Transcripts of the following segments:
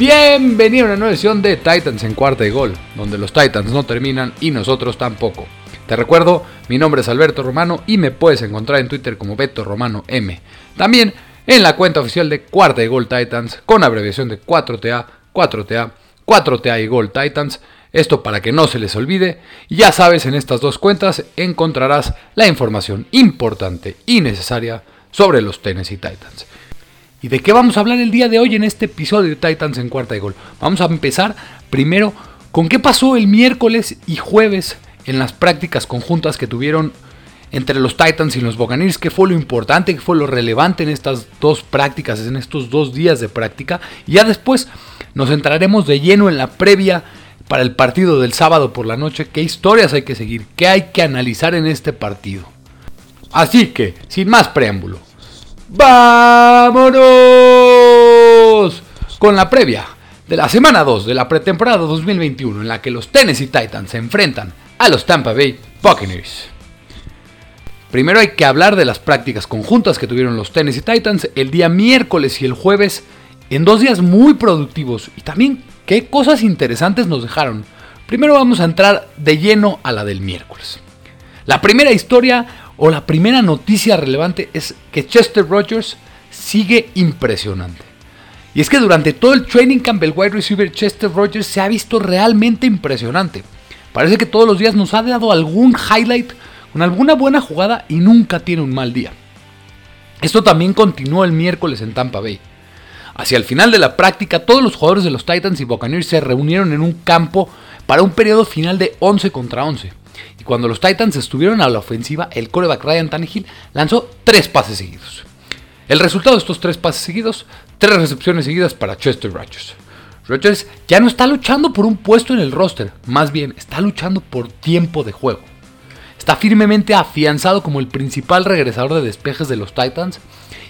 Bienvenido a una nueva edición de Titans en cuarta y gol, donde los Titans no terminan y nosotros tampoco. Te recuerdo, mi nombre es Alberto Romano y me puedes encontrar en Twitter como Beto Romano M. También en la cuenta oficial de Cuarta y Gol Titans con abreviación de 4TA, 4TA, 4TA y Gol Titans. Esto para que no se les olvide. Ya sabes, en estas dos cuentas encontrarás la información importante y necesaria sobre los Tennessee Titans. ¿Y de qué vamos a hablar el día de hoy en este episodio de Titans en cuarta y gol? Vamos a empezar primero con qué pasó el miércoles y jueves en las prácticas conjuntas que tuvieron entre los Titans y los Buccaneers, qué fue lo importante, qué fue lo relevante en estas dos prácticas, en estos dos días de práctica. Y ya después nos entraremos de lleno en la previa para el partido del sábado por la noche, qué historias hay que seguir, qué hay que analizar en este partido. Así que, sin más preámbulo, ¡Vámonos! Con la previa de la semana 2 de la pretemporada 2021 en la que los Tennessee Titans se enfrentan a los Tampa Bay Buccaneers. Primero hay que hablar de las prácticas conjuntas que tuvieron los Tennessee Titans el día miércoles y el jueves en dos días muy productivos y también qué cosas interesantes nos dejaron. Primero vamos a entrar de lleno a la del miércoles. La primera historia o la primera noticia relevante es que Chester Rogers sigue impresionante. Y es que durante todo el training camp el wide receiver Chester Rogers se ha visto realmente impresionante. Parece que todos los días nos ha dado algún highlight con alguna buena jugada y nunca tiene un mal día. Esto también continuó el miércoles en Tampa Bay. Hacia el final de la práctica, todos los jugadores de los Titans y Buccaneers se reunieron en un campo para un periodo final de 11 contra 11. Y cuando los Titans estuvieron a la ofensiva, el coreback Ryan Tannehill lanzó tres pases seguidos. El resultado de estos tres pases seguidos, tres recepciones seguidas para Chester Rogers. Rogers ya no está luchando por un puesto en el roster, más bien está luchando por tiempo de juego. Está firmemente afianzado como el principal regresador de despejes de los Titans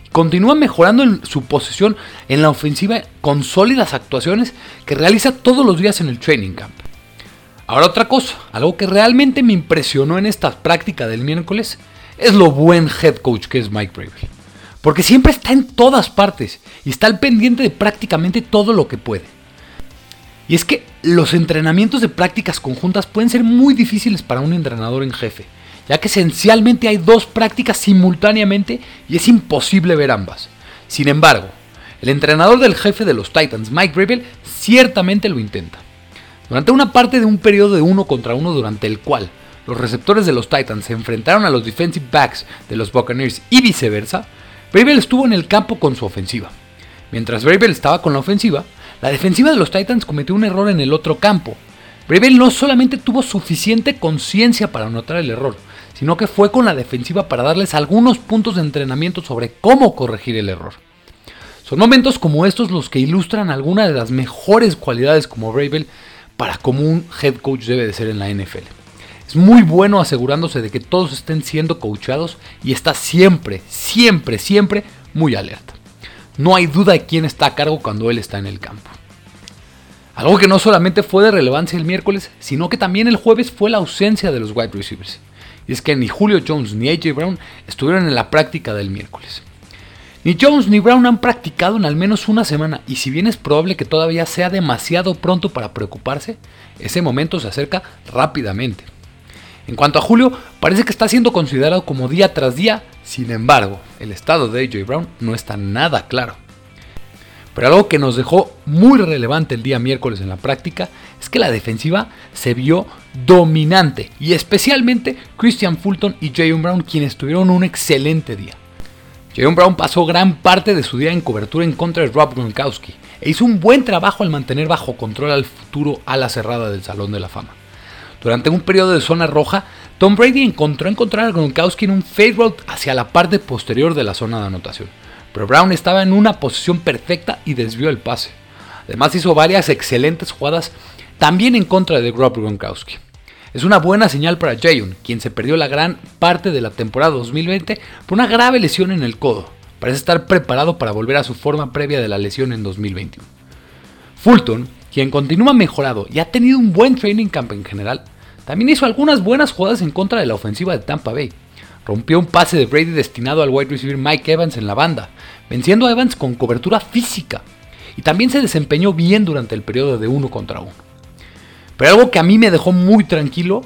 y continúa mejorando su posición en la ofensiva con sólidas actuaciones que realiza todos los días en el training camp. Ahora otra cosa, algo que realmente me impresionó en esta práctica del miércoles es lo buen head coach que es Mike Bravel. Porque siempre está en todas partes y está al pendiente de prácticamente todo lo que puede. Y es que los entrenamientos de prácticas conjuntas pueden ser muy difíciles para un entrenador en jefe, ya que esencialmente hay dos prácticas simultáneamente y es imposible ver ambas. Sin embargo, el entrenador del jefe de los Titans, Mike Bravel, ciertamente lo intenta. Durante una parte de un periodo de uno contra uno durante el cual los receptores de los Titans se enfrentaron a los defensive backs de los Buccaneers y viceversa, Bravel estuvo en el campo con su ofensiva. Mientras Bravel estaba con la ofensiva, la defensiva de los Titans cometió un error en el otro campo. Bravel no solamente tuvo suficiente conciencia para notar el error, sino que fue con la defensiva para darles algunos puntos de entrenamiento sobre cómo corregir el error. Son momentos como estos los que ilustran algunas de las mejores cualidades como Bravel para cómo un head coach debe de ser en la NFL. Es muy bueno asegurándose de que todos estén siendo coachados y está siempre, siempre, siempre muy alerta. No hay duda de quién está a cargo cuando él está en el campo. Algo que no solamente fue de relevancia el miércoles, sino que también el jueves fue la ausencia de los wide receivers. Y es que ni Julio Jones ni AJ Brown estuvieron en la práctica del miércoles. Ni Jones ni Brown han practicado en al menos una semana y si bien es probable que todavía sea demasiado pronto para preocuparse, ese momento se acerca rápidamente. En cuanto a Julio, parece que está siendo considerado como día tras día, sin embargo, el estado de AJ Brown no está nada claro. Pero algo que nos dejó muy relevante el día miércoles en la práctica es que la defensiva se vio dominante y especialmente Christian Fulton y Jayon Brown quienes tuvieron un excelente día. Jayon Brown pasó gran parte de su día en cobertura en contra de Rob Gronkowski e hizo un buen trabajo al mantener bajo control al futuro ala cerrada del Salón de la Fama. Durante un periodo de zona roja, Tom Brady encontró encontrar a Gronkowski en un fade route hacia la parte posterior de la zona de anotación, pero Brown estaba en una posición perfecta y desvió el pase. Además hizo varias excelentes jugadas también en contra de Rob Gronkowski. Es una buena señal para Jayon, quien se perdió la gran parte de la temporada 2020 por una grave lesión en el codo. Parece estar preparado para volver a su forma previa de la lesión en 2021. Fulton, quien continúa mejorado y ha tenido un buen training camp en general, también hizo algunas buenas jugadas en contra de la ofensiva de Tampa Bay. Rompió un pase de Brady destinado al wide receiver Mike Evans en la banda, venciendo a Evans con cobertura física. y también se desempeñó bien durante el periodo de uno contra uno. Pero algo que a mí me dejó muy tranquilo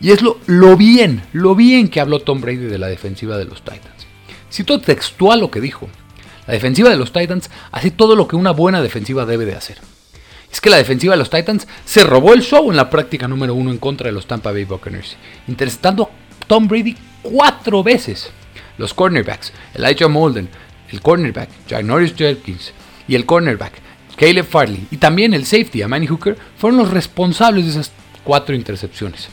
y es lo, lo bien, lo bien que habló Tom Brady de la defensiva de los Titans. Cito textual lo que dijo. La defensiva de los Titans hace todo lo que una buena defensiva debe de hacer. Es que la defensiva de los Titans se robó el show en la práctica número uno en contra de los Tampa Bay Buccaneers, interceptando a Tom Brady cuatro veces. Los cornerbacks, Elijah Molden, el cornerback, Norris Jenkins y el cornerback, Caleb Farley, y también el safety, Manny Hooker, fueron los responsables de esas cuatro intercepciones.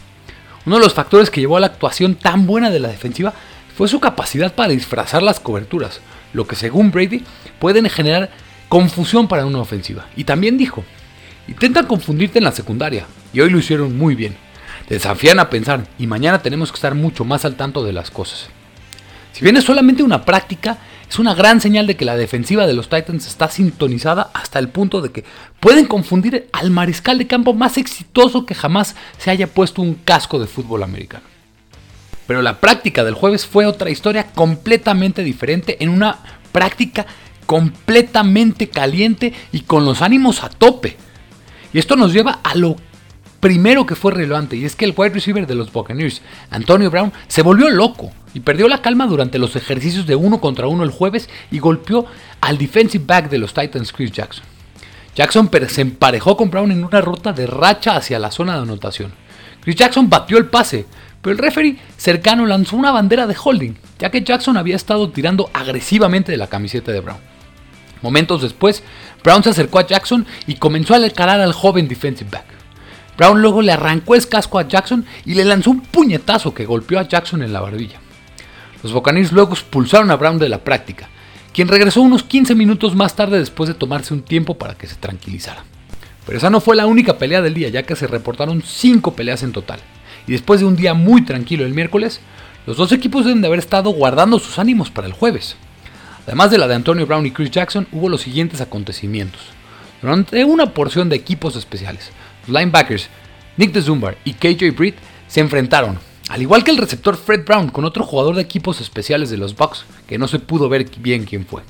Uno de los factores que llevó a la actuación tan buena de la defensiva fue su capacidad para disfrazar las coberturas, lo que según Brady pueden generar confusión para una ofensiva. Y también dijo, intentan confundirte en la secundaria, y hoy lo hicieron muy bien. Te desafían a pensar, y mañana tenemos que estar mucho más al tanto de las cosas. Si bien es solamente una práctica, es una gran señal de que la defensiva de los Titans está sintonizada hasta el punto de que pueden confundir al mariscal de campo más exitoso que jamás se haya puesto un casco de fútbol americano. Pero la práctica del jueves fue otra historia completamente diferente en una práctica completamente caliente y con los ánimos a tope. Y esto nos lleva a lo primero que fue relevante y es que el wide receiver de los Buccaneers, Antonio Brown, se volvió loco y perdió la calma durante los ejercicios de uno contra uno el jueves y golpeó al defensive back de los Titans, Chris Jackson. Jackson se emparejó con Brown en una ruta de racha hacia la zona de anotación. Chris Jackson batió el pase, pero el referee cercano lanzó una bandera de holding, ya que Jackson había estado tirando agresivamente de la camiseta de Brown. Momentos después, Brown se acercó a Jackson y comenzó a encarar al joven defensive back. Brown luego le arrancó el casco a Jackson y le lanzó un puñetazo que golpeó a Jackson en la barbilla. Los Buccaneers luego expulsaron a Brown de la práctica, quien regresó unos 15 minutos más tarde después de tomarse un tiempo para que se tranquilizara. Pero esa no fue la única pelea del día, ya que se reportaron 5 peleas en total. Y después de un día muy tranquilo el miércoles, los dos equipos deben de haber estado guardando sus ánimos para el jueves. Además de la de Antonio Brown y Chris Jackson, hubo los siguientes acontecimientos. Durante una porción de equipos especiales, linebackers Nick DeZumbar y KJ Britt se enfrentaron, al igual que el receptor Fred Brown con otro jugador de equipos especiales de los Bucks, que no se pudo ver bien quién fue.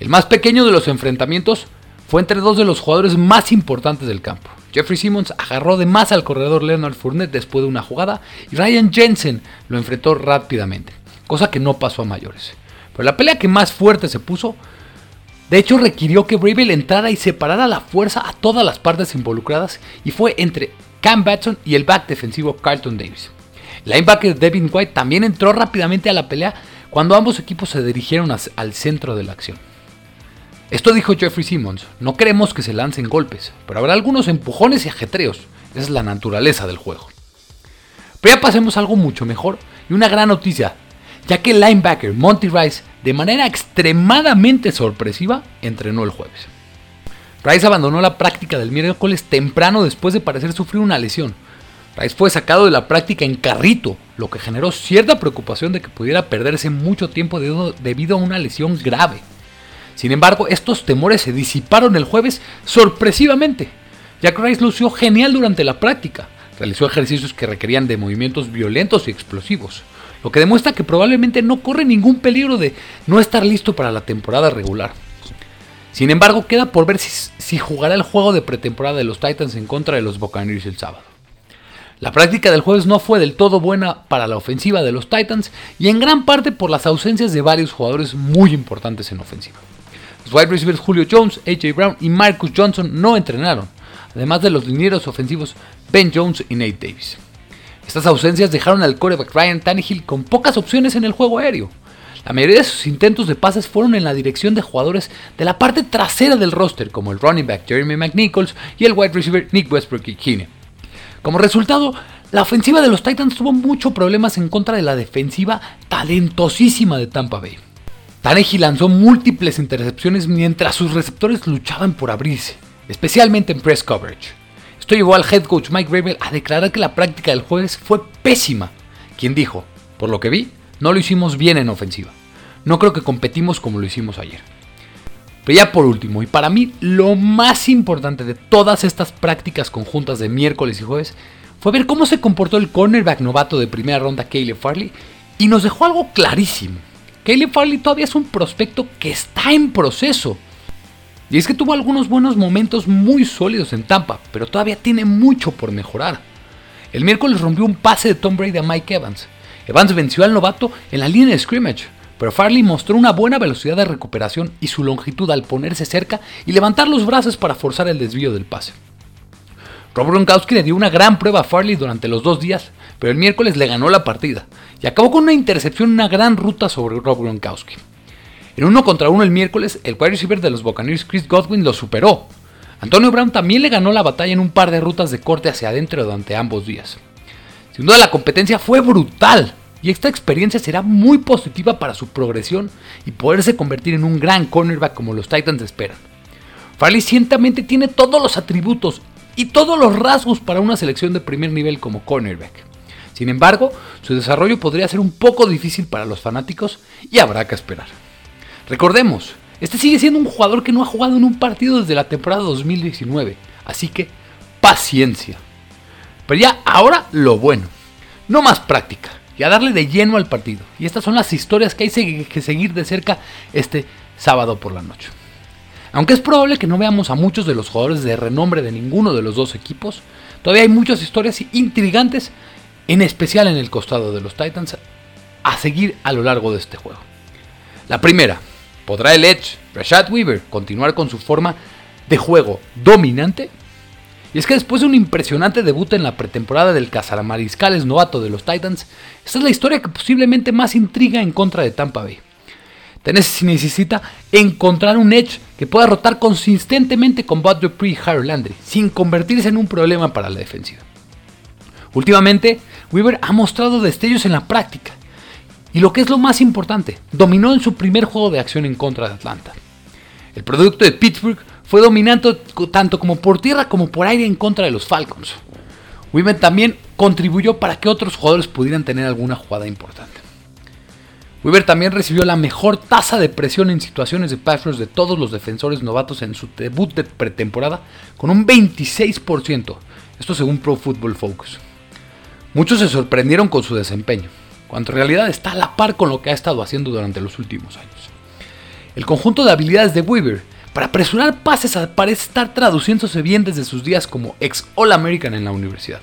El más pequeño de los enfrentamientos fue entre dos de los jugadores más importantes del campo. Jeffrey Simmons agarró de más al corredor Leonard Fournette después de una jugada y Ryan Jensen lo enfrentó rápidamente, cosa que no pasó a mayores. Pero la pelea que más fuerte se puso de hecho, requirió que Bravel entrara y separara la fuerza a todas las partes involucradas y fue entre Cam Batson y el back defensivo Carlton Davis. Linebacker Devin White también entró rápidamente a la pelea cuando ambos equipos se dirigieron al centro de la acción. Esto dijo Jeffrey Simmons, no queremos que se lancen golpes, pero habrá algunos empujones y ajetreos, esa es la naturaleza del juego. Pero ya pasemos algo mucho mejor y una gran noticia, ya que el linebacker Monty Rice de manera extremadamente sorpresiva, entrenó el jueves. Rice abandonó la práctica del miércoles temprano después de parecer sufrir una lesión. Rice fue sacado de la práctica en carrito, lo que generó cierta preocupación de que pudiera perderse mucho tiempo debido a una lesión grave. Sin embargo, estos temores se disiparon el jueves sorpresivamente. Jack Rice lució genial durante la práctica. Realizó ejercicios que requerían de movimientos violentos y explosivos lo que demuestra que probablemente no corre ningún peligro de no estar listo para la temporada regular. Sin embargo, queda por ver si, jugará el juego de pretemporada de los Titans en contra de los Buccaneers el sábado. La práctica del jueves no fue del todo buena para la ofensiva de los Titans y en gran parte por las ausencias de varios jugadores muy importantes en ofensiva. Los wide receivers Julio Jones, AJ Brown y Marcus Johnson no entrenaron, además de los linieros ofensivos Ben Jones y Nate Davis. Estas ausencias dejaron al quarterback Ryan Tannehill con pocas opciones en el juego aéreo. La mayoría de sus intentos de pases fueron en la dirección de jugadores de la parte trasera del roster, como el running back Jeremy McNichols y el wide receiver Nick Westbrook y Keeney. Como resultado, la ofensiva de los Titans tuvo muchos problemas en contra de la defensiva talentosísima de Tampa Bay. Tannehill lanzó múltiples intercepciones mientras sus receptores luchaban por abrirse, especialmente en press coverage. Esto llevó al head coach Mike Rabel a declarar que la práctica del jueves fue pésima, quien dijo, por lo que vi, no lo hicimos bien en ofensiva. No creo que competimos como lo hicimos ayer. Pero ya por último, y para mí lo más importante de todas estas prácticas conjuntas de miércoles y jueves, fue ver cómo se comportó el cornerback novato de primera ronda Caleb Farley y nos dejó algo clarísimo. Caleb Farley todavía es un prospecto que está en proceso. Y es que tuvo algunos buenos momentos muy sólidos en Tampa, pero todavía tiene mucho por mejorar. El miércoles rompió un pase de Tom Brady a Mike Evans. Evans venció al novato en la línea de scrimmage, pero Farley mostró una buena velocidad de recuperación y su longitud al ponerse cerca y levantar los brazos para forzar el desvío del pase. Rob Gronkowski le dio una gran prueba a Farley durante los dos días, pero el miércoles le ganó la partida y acabó con una intercepción en una gran ruta sobre Rob Gronkowski. En uno contra uno el miércoles, el wide receiver de los Buccaneers Chris Godwin lo superó. Antonio Brown también le ganó la batalla en un par de rutas de corte hacia adentro durante ambos días. Sin duda la competencia fue brutal y esta experiencia será muy positiva para su progresión y poderse convertir en un gran cornerback como los Titans esperan. Farley ciertamente tiene todos los atributos y todos los rasgos para una selección de primer nivel como cornerback. Sin embargo, su desarrollo podría ser un poco difícil para los fanáticos y habrá que esperar. Recordemos, este sigue siendo un jugador que no ha jugado en un partido desde la temporada 2019, así que paciencia. Pero ya ahora lo bueno, no más práctica y a darle de lleno al partido. Y estas son las historias que hay que seguir de cerca este sábado por la noche. Aunque es probable que no veamos a muchos de los jugadores de renombre de ninguno de los dos equipos, todavía hay muchas historias intrigantes, en especial en el costado de los Titans, a seguir a lo largo de este juego. La primera, ¿podrá el Edge, Rashad Weaver, continuar con su forma de juego dominante? Y es que después de un impresionante debut en la pretemporada del cazamariscales novato de los Titans, esta es la historia que posiblemente más intriga en contra de Tampa Bay. Tennessee necesita encontrar un edge que pueda rotar consistentemente con Bud Dupree y Harold Landry, sin convertirse en un problema para la defensiva. Últimamente, Weaver ha mostrado destellos en la práctica, y lo que es lo más importante, dominó en su primer juego de acción en contra de Atlanta. El producto de Pittsburgh fue dominante tanto como por tierra como por aire en contra de los Falcons. Weaver también contribuyó para que otros jugadores pudieran tener alguna jugada importante. Weaver también recibió la mejor tasa de presión en situaciones de pass de todos los defensores novatos en su debut de pretemporada, con un 26%, esto según Pro Football Focus. Muchos se sorprendieron con su desempeño, cuando en realidad está a la par con lo que ha estado haciendo durante los últimos años. El conjunto de habilidades de Weaver para apresurar pases parece estar traduciéndose bien desde sus días como ex All-American en la universidad.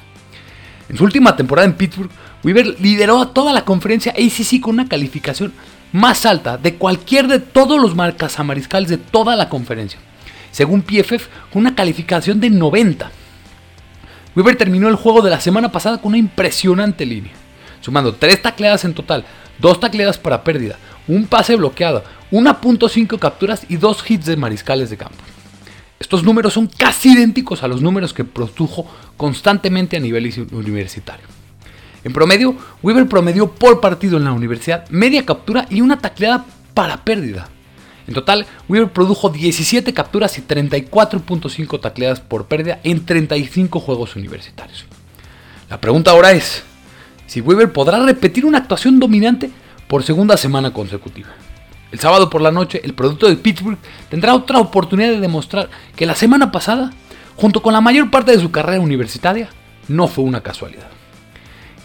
En su última temporada en Pittsburgh, Weaver lideró a toda la conferencia ACC con una calificación más alta de cualquier de todos los marcas amariscales de toda la conferencia. Según PFF, con una calificación de 90. Weaver terminó el juego de la semana pasada con una impresionante línea, sumando 3 tacleadas en total, 2 tacleadas para pérdida, un pase bloqueado, 1.5 capturas y 2 hits de mariscales de campo. Estos números son casi idénticos a los números que produjo constantemente a nivel universitario. En promedio, Weaver promedió por partido en la universidad media captura y una tacleada para pérdida. En total, Weaver produjo 17 capturas y 34.5 tacleadas por pérdida en 35 juegos universitarios. La pregunta ahora es, si Weaver podrá repetir una actuación dominante por segunda semana consecutiva. El sábado por la noche, el producto de Pittsburgh tendrá otra oportunidad de demostrar que la semana pasada, junto con la mayor parte de su carrera universitaria, no fue una casualidad.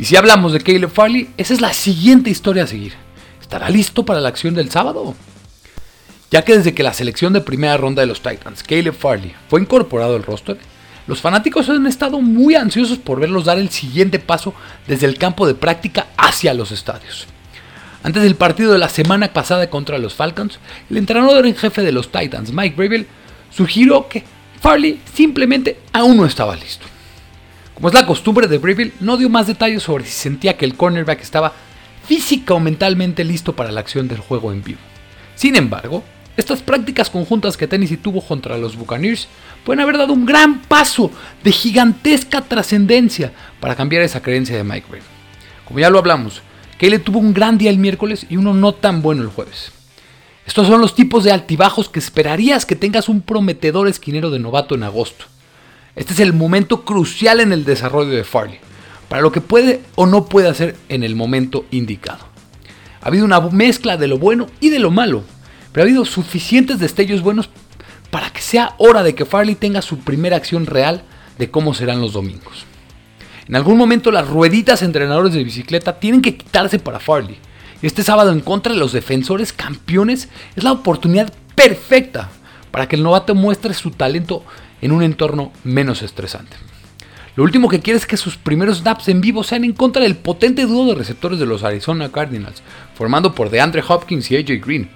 Y si hablamos de Caleb Farley, esa es la siguiente historia a seguir. ¿Estará listo para la acción del sábado? Ya que desde que la selección de primera ronda de los Titans, Caleb Farley, fue incorporado al roster, los fanáticos han estado muy ansiosos por verlos dar el siguiente paso desde el campo de práctica hacia los estadios. Antes del partido de la semana pasada contra los Falcons, el entrenador en jefe de los Titans, Mike Bravel, sugirió que Farley simplemente aún no estaba listo. Como es la costumbre de Breville, no dio más detalles sobre si sentía que el cornerback estaba física o mentalmente listo para la acción del juego en vivo. Sin embargo, estas prácticas conjuntas que Tennessee tuvo contra los Buccaneers pueden haber dado un gran paso de gigantesca trascendencia para cambiar esa creencia de Mike Breville. Como ya lo hablamos, Caleb tuvo un gran día el miércoles y uno no tan bueno el jueves. Estos son los tipos de altibajos que esperarías que tengas un prometedor esquinero de novato en agosto. Este es el momento crucial en el desarrollo de Farley, para lo que puede o no puede hacer en el momento indicado. Ha habido una mezcla de lo bueno y de lo malo, pero ha habido suficientes destellos buenos para que sea hora de que Farley tenga su primera acción real de cómo serán los domingos. En algún momento las rueditas entrenadores de bicicleta tienen que quitarse para Farley. Este sábado en contra de los defensores campeones es la oportunidad perfecta para que el novato muestre su talento en un entorno menos estresante. Lo último que quiere es que sus primeros snaps en vivo sean en contra del potente dúo de receptores de los Arizona Cardinals, formando por DeAndre Hopkins y AJ Green.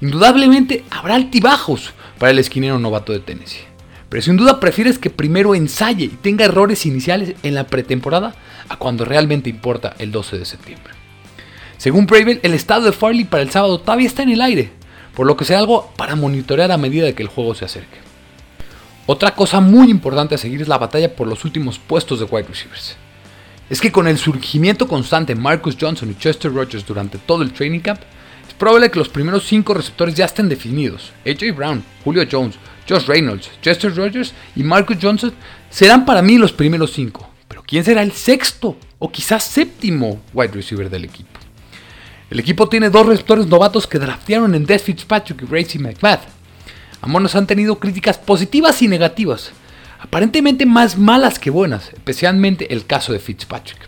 Indudablemente habrá altibajos para el esquinero novato de Tennessee, pero sin duda prefieres que primero ensaye y tenga errores iniciales en la pretemporada a cuando realmente importa el 12 de septiembre. Según Bravel, el estado de Farley para el sábado todavía está en el aire, por lo que será algo para monitorear a medida que el juego se acerque. Otra cosa muy importante a seguir es la batalla por los últimos puestos de wide receivers. Es que con el surgimiento constante de Marcus Johnson y Chester Rogers durante todo el training camp, probable que los primeros 5 receptores ya estén definidos. AJ Brown, Julio Jones, Josh Reynolds, Chester Rogers y Marcus Johnson serán para mí los primeros 5. Pero ¿quién será el sexto o quizás séptimo wide receiver del equipo? El equipo tiene dos receptores novatos que draftearon en Des Fitzpatrick y Gracie McMath Ambos han tenido críticas positivas y negativas, aparentemente más malas que buenas, especialmente el caso de Fitzpatrick.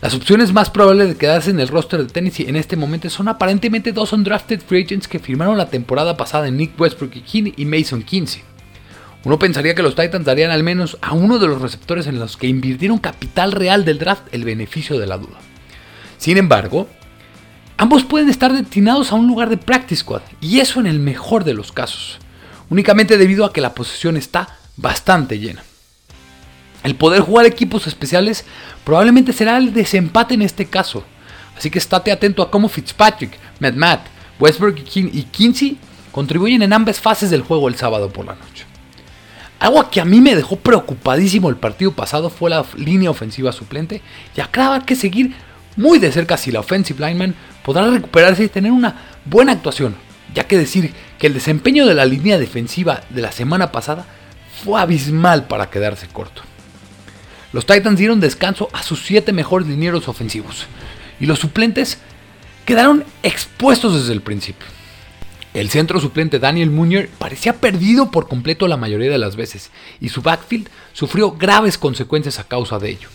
Las opciones más probables de quedarse en el roster de Tennessee en este momento son aparentemente dos undrafted free agents que firmaron la temporada pasada en Nick Westbrook y Mason Kinsey. Uno pensaría que los Titans darían al menos a uno de los receptores en los que invirtieron capital real del draft el beneficio de la duda. Sin embargo, Ambos pueden estar destinados a un lugar de practice squad, y eso en el mejor de los casos, únicamente debido a que la posición está bastante llena. El poder jugar equipos especiales probablemente será el desempate en este caso, así que estate atento a cómo Fitzpatrick, Matt Matt, Westbrook y Kinsey contribuyen en ambas fases del juego el sábado por la noche. Algo que a mí me dejó preocupadísimo el partido pasado fue la línea ofensiva suplente y acaba que seguir muy de cerca si la offensive lineman podrá recuperarse y tener una buena actuación, ya que decir que el desempeño de la línea defensiva de la semana pasada fue abismal para quedarse corto. Los Titans dieron descanso a sus 7 mejores linieros ofensivos y los suplentes quedaron expuestos desde el principio. El centro suplente Daniel Munier parecía perdido por completo la mayoría de las veces y su backfield sufrió graves consecuencias a causa de ello.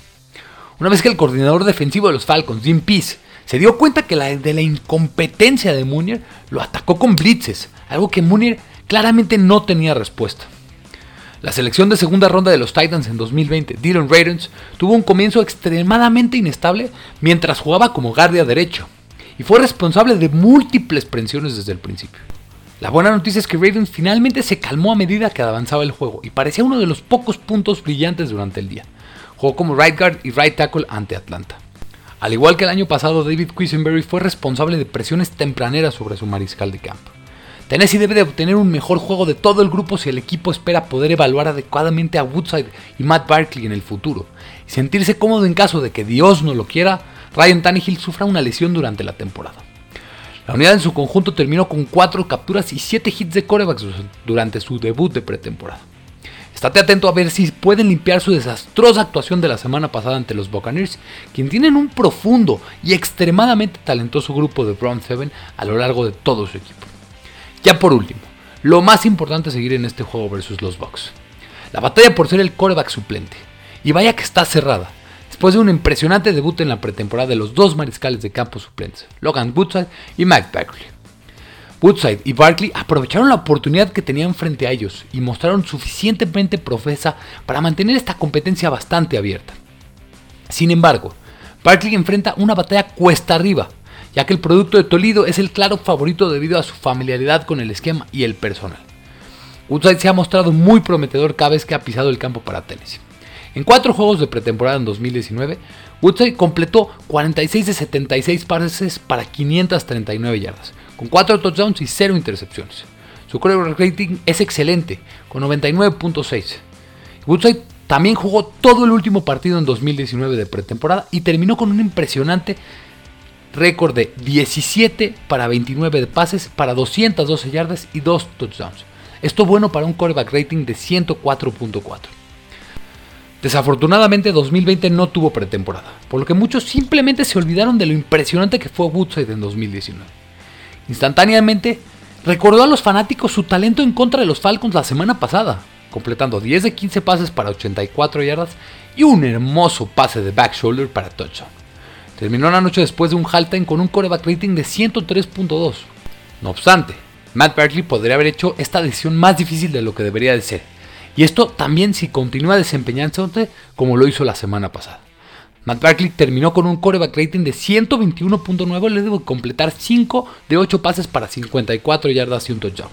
Una vez que el coordinador defensivo de los Falcons, Jim Peace, se dio cuenta que la, de la incompetencia de Munier, lo atacó con blitzes, algo que Munier claramente no tenía respuesta. La selección de segunda ronda de los Titans en 2020, Dylan Ravens, tuvo un comienzo extremadamente inestable mientras jugaba como guardia derecho, y fue responsable de múltiples presiones desde el principio. La buena noticia es que Ravens finalmente se calmó a medida que avanzaba el juego y parecía uno de los pocos puntos brillantes durante el día. Jugó como right guard y right tackle ante Atlanta. Al igual que el año pasado, David Quisenberry fue responsable de presiones tempraneras sobre su mariscal de campo. Tennessee debe de obtener un mejor juego de todo el grupo si el equipo espera poder evaluar adecuadamente a Woodside y Matt Barkley en el futuro, y sentirse cómodo en caso de que Dios no lo quiera, Ryan Tannehill sufra una lesión durante la temporada. La unidad en su conjunto terminó con 4 capturas y 7 hits de corebacks durante su debut de pretemporada. Estate atento a ver si pueden limpiar su desastrosa actuación de la semana pasada ante los Buccaneers, quien tienen un profundo y extremadamente talentoso grupo de Brown 7 a lo largo de todo su equipo. Ya por último, lo más importante es seguir en este juego versus los Bucks. La batalla por ser el coreback suplente. Y vaya que está cerrada. Después de un impresionante debut en la pretemporada de los dos mariscales de campo suplentes, Logan Woodside y Mike Bagley. Woodside y Barkley aprovecharon la oportunidad que tenían frente a ellos y mostraron suficientemente profesa para mantener esta competencia bastante abierta. Sin embargo, Barkley enfrenta una batalla cuesta arriba, ya que el producto de Toledo es el claro favorito debido a su familiaridad con el esquema y el personal. Woodside se ha mostrado muy prometedor cada vez que ha pisado el campo para Tennessee. En cuatro juegos de pretemporada en 2019, Woodside completó 46 de 76 pases para 539 yardas, con 4 touchdowns y 0 intercepciones. Su quarterback rating es excelente, con 99.6. Woodside también jugó todo el último partido en 2019 de pretemporada y terminó con un impresionante récord de 17 para 29 de pases para 212 yardas y 2 touchdowns. Esto bueno para un quarterback rating de 104.4. Desafortunadamente 2020 no tuvo pretemporada, por lo que muchos simplemente se olvidaron de lo impresionante que fue Woodside en 2019. Instantáneamente, recordó a los fanáticos su talento en contra de los Falcons la semana pasada, completando 10 de 15 pases para 84 yardas y un hermoso pase de back shoulder para touchdown. Terminó la noche después de un halftime con un coreback rating de 103.2. No obstante, Matt Barkley podría haber hecho esta decisión más difícil de lo que debería de ser. Y esto también si continúa desempeñándose como lo hizo la semana pasada. Matt Barkley terminó con un coreback rating de 121.9, le debo completar 5 de 8 pases para 54 yardas y un touchdown.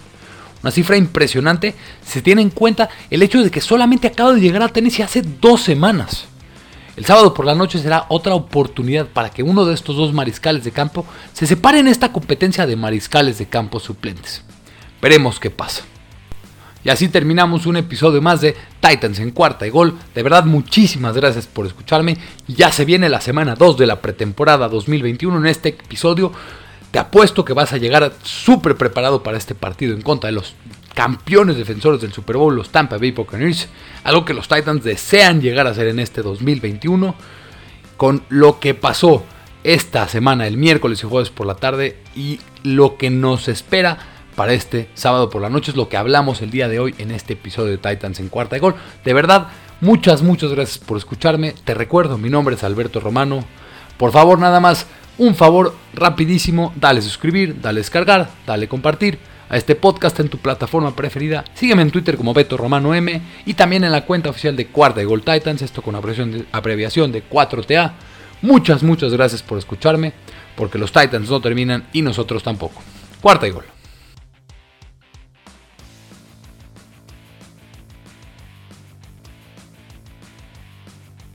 Una cifra impresionante se tiene en cuenta el hecho de que solamente acaba de llegar a Tennessee hace dos semanas. El sábado por la noche será otra oportunidad para que uno de estos dos mariscales de campo se separe en esta competencia de mariscales de campo suplentes. Veremos qué pasa. Y así terminamos un episodio más de Titans en cuarta y gol. De verdad, muchísimas gracias por escucharme. Ya se viene la semana 2 de la pretemporada 2021 en este episodio. Te apuesto que vas a llegar súper preparado para este partido en contra de los campeones defensores del Super Bowl, los Tampa Bay Buccaneers. Algo que los Titans desean llegar a hacer en este 2021. Con lo que pasó esta semana, el miércoles y jueves por la tarde, y lo que nos espera para este sábado por la noche. Es lo que hablamos el día de hoy en este episodio de Titans en cuarta de gol. De verdad, muchas, muchas gracias por escucharme. Te recuerdo, mi nombre es Alberto Romano. Por favor, nada más, un favor rapidísimo, dale suscribir, dale descargar, dale compartir a este podcast en tu plataforma preferida. Sígueme en Twitter como Beto Romano M y también en la cuenta oficial de Cuarta de Gol Titans, esto con abreviación de, abreviación de 4TA. Muchas, muchas gracias por escucharme, porque los Titans no terminan y nosotros tampoco. Cuarta y Gol.